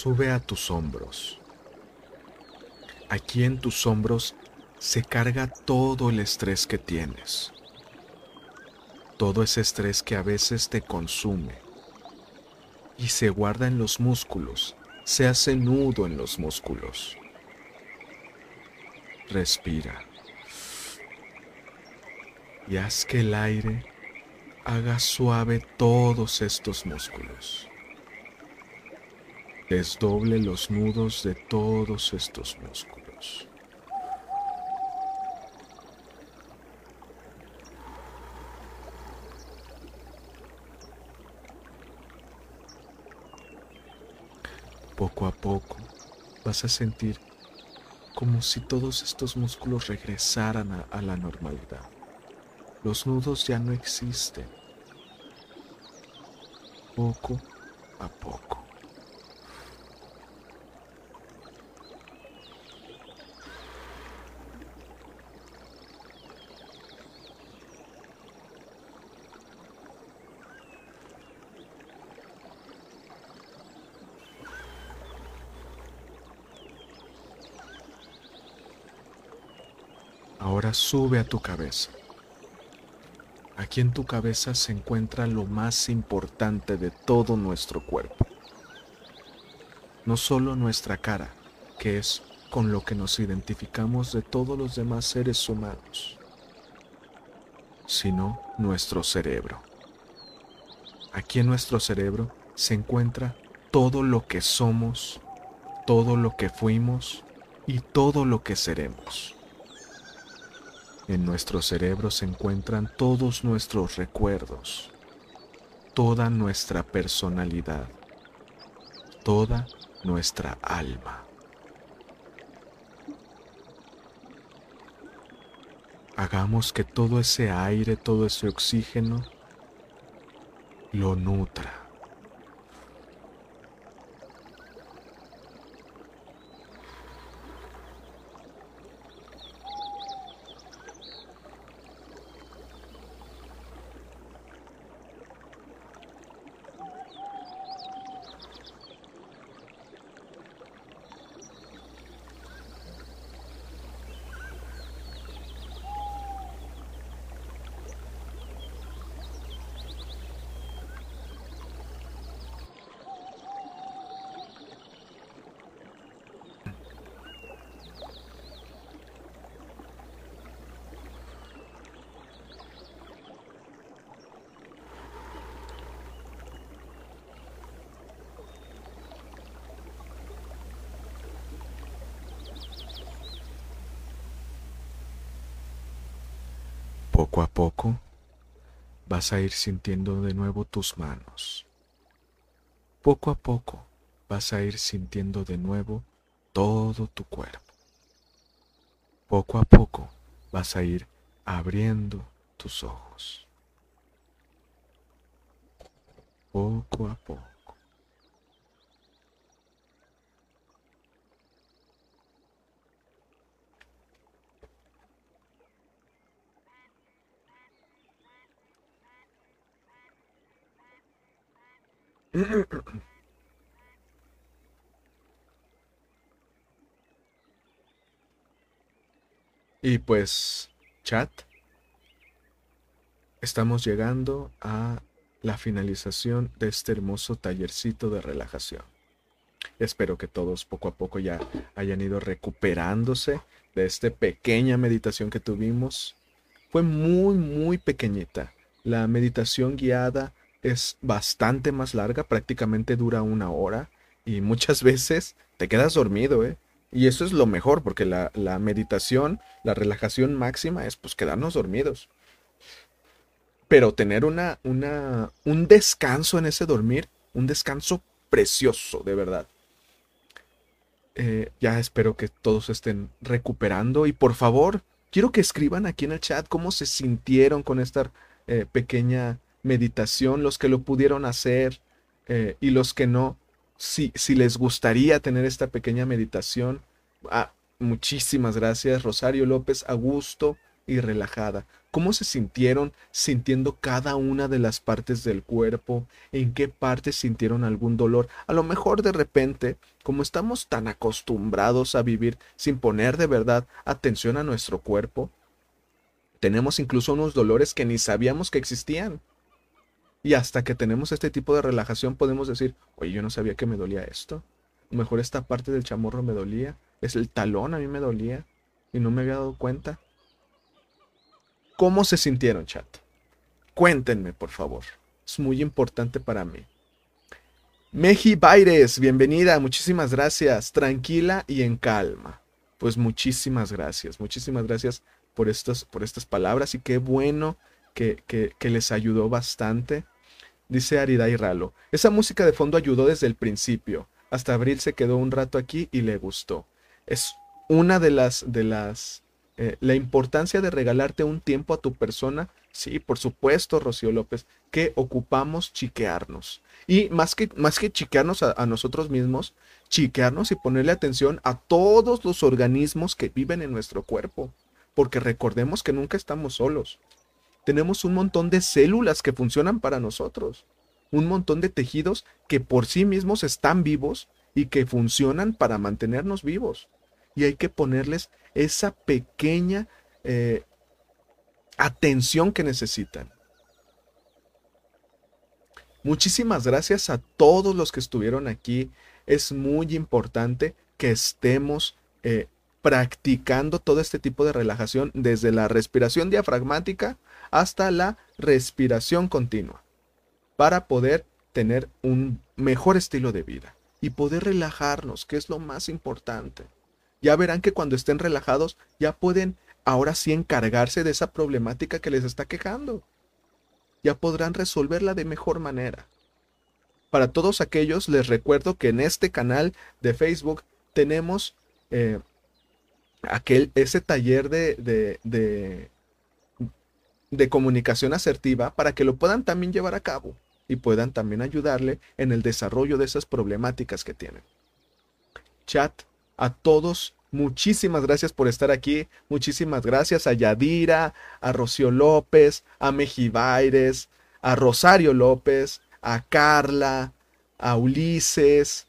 sube a tus hombros. Aquí en tus hombros se carga todo el estrés que tienes. Todo ese estrés que a veces te consume y se guarda en los músculos, se hace nudo en los músculos. Respira y haz que el aire haga suave todos estos músculos desdoble los nudos de todos estos músculos. Poco a poco vas a sentir como si todos estos músculos regresaran a, la normalidad. Los nudos ya no existen. Poco a poco. Sube a tu cabeza. Aquí en tu cabeza se encuentra lo más importante de todo nuestro cuerpo. No solo nuestra cara, que es con lo que nos identificamos de todos los demás seres humanos, sino nuestro cerebro. Aquí en nuestro cerebro se encuentra todo lo que somos, todo lo que fuimos y todo lo que seremos. En nuestro cerebro se encuentran todos nuestros recuerdos, toda nuestra personalidad, toda nuestra alma. Hagamos que todo ese aire, todo ese oxígeno lo nutra. Poco a poco a ir sintiendo de nuevo tus manos. Poco a poco vas a ir sintiendo de nuevo todo tu cuerpo. Poco a poco vas a ir abriendo tus ojos. Poco a poco. Y pues, chat, estamos llegando a la finalización de este hermoso tallercito de relajación. Espero que todos poco a poco ya hayan ido recuperándose de esta pequeña meditación que tuvimos. Fue muy, muy pequeñita. La meditación guiada es bastante más larga, prácticamente dura una hora y muchas veces te quedas dormido, ¿eh? Y eso es lo mejor, porque la, la meditación, la relajación máxima es pues quedarnos dormidos. Pero tener una, una, un descanso en ese dormir, un descanso precioso, de verdad. Eh, ya espero que todos estén recuperando y por favor, quiero que escriban aquí en el chat cómo se sintieron con esta eh, pequeña meditación, los que lo pudieron hacer eh, y los que no, si, si les gustaría tener esta pequeña meditación. Ah, muchísimas gracias, Rosario López, a gusto y relajada. ¿Cómo se sintieron sintiendo cada una de las partes del cuerpo? ¿En qué partes sintieron algún dolor? A lo mejor de repente, como estamos tan acostumbrados a vivir sin poner de verdad atención a nuestro cuerpo, tenemos incluso unos dolores que ni sabíamos que existían. Y hasta que tenemos este tipo de relajación podemos decir, oye, yo no sabía que me dolía esto. mejor esta parte del chamorro me dolía. Es el talón a mí me dolía. Y no me había dado cuenta. ¿Cómo se sintieron, chat? Cuéntenme, por favor. Es muy importante para mí. Meji Baires, bienvenida, muchísimas gracias. Tranquila y en calma. Pues muchísimas gracias, muchísimas gracias por por estas palabras y qué bueno que, les ayudó bastante dice Aridai Ralo. Esa música de fondo ayudó desde el principio. Hasta Abril se quedó un rato aquí y le gustó. Es una de las, de las, eh, la importancia de regalarte un tiempo a tu persona. Sí, por supuesto, Rocío López, que ocupamos chiquearnos. Y más que, más que chiquearnos a, a nosotros mismos, chiquearnos y ponerle atención a todos los organismos que viven en nuestro cuerpo. Porque recordemos que nunca estamos solos tenemos un montón de células que funcionan para nosotros, un montón de tejidos que por sí mismos están vivos y que funcionan para mantenernos vivos. Y hay que ponerles esa pequeña eh, atención que necesitan. Muchísimas gracias a todos los que estuvieron aquí. Es muy importante que estemos eh, practicando todo este tipo de relajación desde la respiración diafragmática hasta la respiración continua para poder tener un mejor estilo de vida y poder relajarnos, que es lo más importante. Ya verán que cuando estén relajados ya pueden ahora sí encargarse de esa problemática que les está quejando. Ya podrán resolverla de mejor manera. Para todos aquellos les recuerdo que en este canal de Facebook tenemos eh, aquel, ese taller de, de, de, de comunicación asertiva para que lo puedan también llevar a cabo y puedan también ayudarle en el desarrollo de esas problemáticas que tienen. Chat, a todos, muchísimas gracias por estar aquí. Muchísimas gracias a Yadira, a Rocío López, a Mejibaires, a Rosario López, a Carla, a Ulises.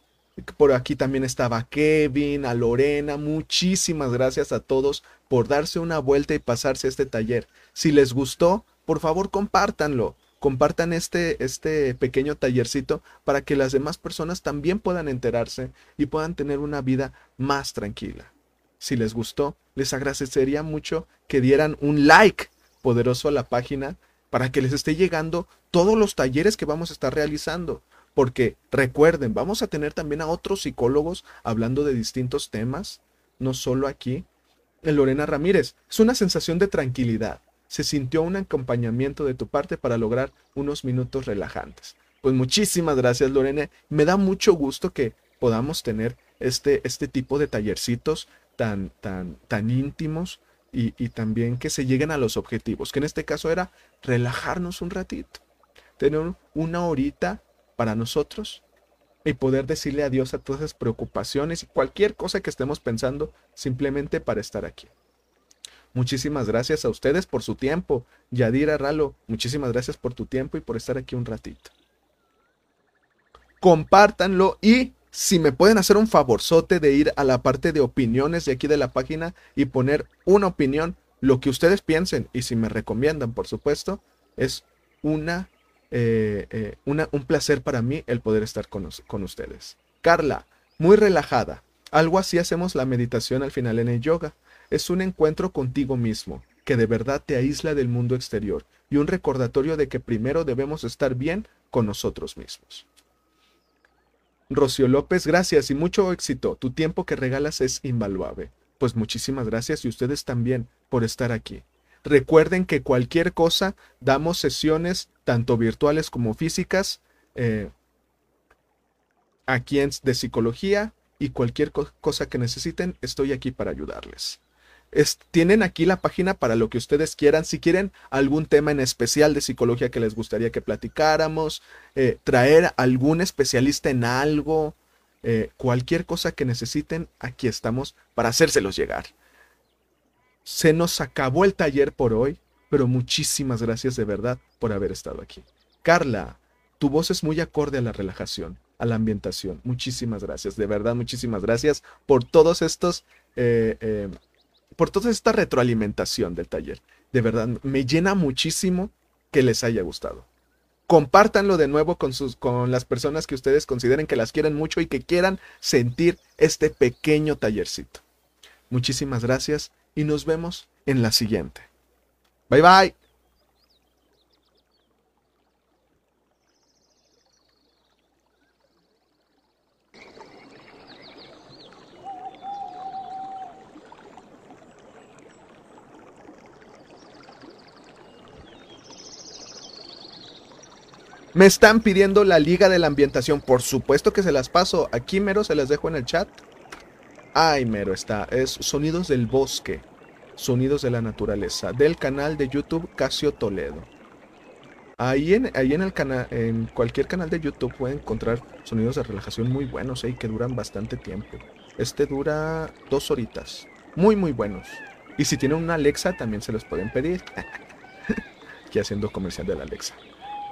Por aquí también estaba Kevin, a Lorena. Muchísimas gracias a todos por darse una vuelta y pasarse este taller. Si les gustó, por favor compártanlo compartan este, este pequeño tallercito para que las demás personas también puedan enterarse y puedan tener una vida más tranquila. Si les gustó, les agradecería mucho que dieran un like poderoso a la página para que les esté llegando todos los talleres que vamos a estar realizando. Porque recuerden, vamos a tener también a otros psicólogos hablando de distintos temas, no solo aquí. En Lorena Ramírez, es una sensación de tranquilidad se sintió un acompañamiento de tu parte para lograr unos minutos relajantes. Pues muchísimas gracias Lorena. Me da mucho gusto que podamos tener este, este tipo de tallercitos tan, tan, tan íntimos y, y también que se lleguen a los objetivos, que en este caso era relajarnos un ratito, tener una horita para nosotros y poder decirle adiós a todas esas preocupaciones y cualquier cosa que estemos pensando simplemente para estar aquí. Muchísimas gracias a ustedes por su tiempo. Yadira Ralo, muchísimas gracias por tu tiempo y por estar aquí un ratito. Compártanlo y si me pueden hacer un favorzote de ir a la parte de opiniones de aquí de la página y poner una opinión, lo que ustedes piensen y si me recomiendan, por supuesto, es una, eh, eh, una un placer para mí el poder estar con, con ustedes. Carla, muy relajada. Algo así hacemos la meditación al final en el yoga es un encuentro contigo mismo, que de verdad te aísla del mundo exterior, y un recordatorio de que primero debemos estar bien con nosotros mismos. Rocío López, gracias y mucho éxito. Tu tiempo que regalas es invaluable. Pues muchísimas gracias y ustedes también por estar aquí. Recuerden que cualquier cosa, damos sesiones tanto virtuales como físicas eh, aquí en, de psicología y cualquier cosa que necesiten, estoy aquí para ayudarles tienen aquí la página para lo que ustedes quieran. Si quieren algún tema en especial de psicología que les gustaría que platicáramos, eh, traer algún especialista en algo, eh, cualquier cosa que necesiten, aquí estamos para hacérselos llegar. Se nos acabó el taller por hoy, pero muchísimas gracias de verdad por haber estado aquí. Carla, tu voz es muy acorde a la relajación, a la ambientación. Muchísimas gracias, de verdad, muchísimas gracias por todos estos... Eh, por toda esta retroalimentación del taller. De verdad, me llena muchísimo que les haya gustado. Compártanlo de nuevo con, sus, con las personas que ustedes consideren que las quieren mucho y que quieran sentir este pequeño tallercito. Muchísimas gracias y nos vemos en la siguiente. Bye bye. Me están pidiendo la liga de la ambientación. Por supuesto que se las paso. Aquí mero se las dejo en el chat. Ay, mero está. Es Sonidos del Bosque. Sonidos de la Naturaleza. Del canal de YouTube Casio Toledo. Ahí en, ahí en el canal, en cualquier canal de YouTube pueden encontrar sonidos de relajación muy buenos ¿eh? que duran bastante tiempo. Este dura dos horitas. Muy, muy buenos. Y si tienen una Alexa, también se los pueden pedir. Aquí haciendo comercial de la Alexa.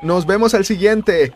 Nos vemos al siguiente.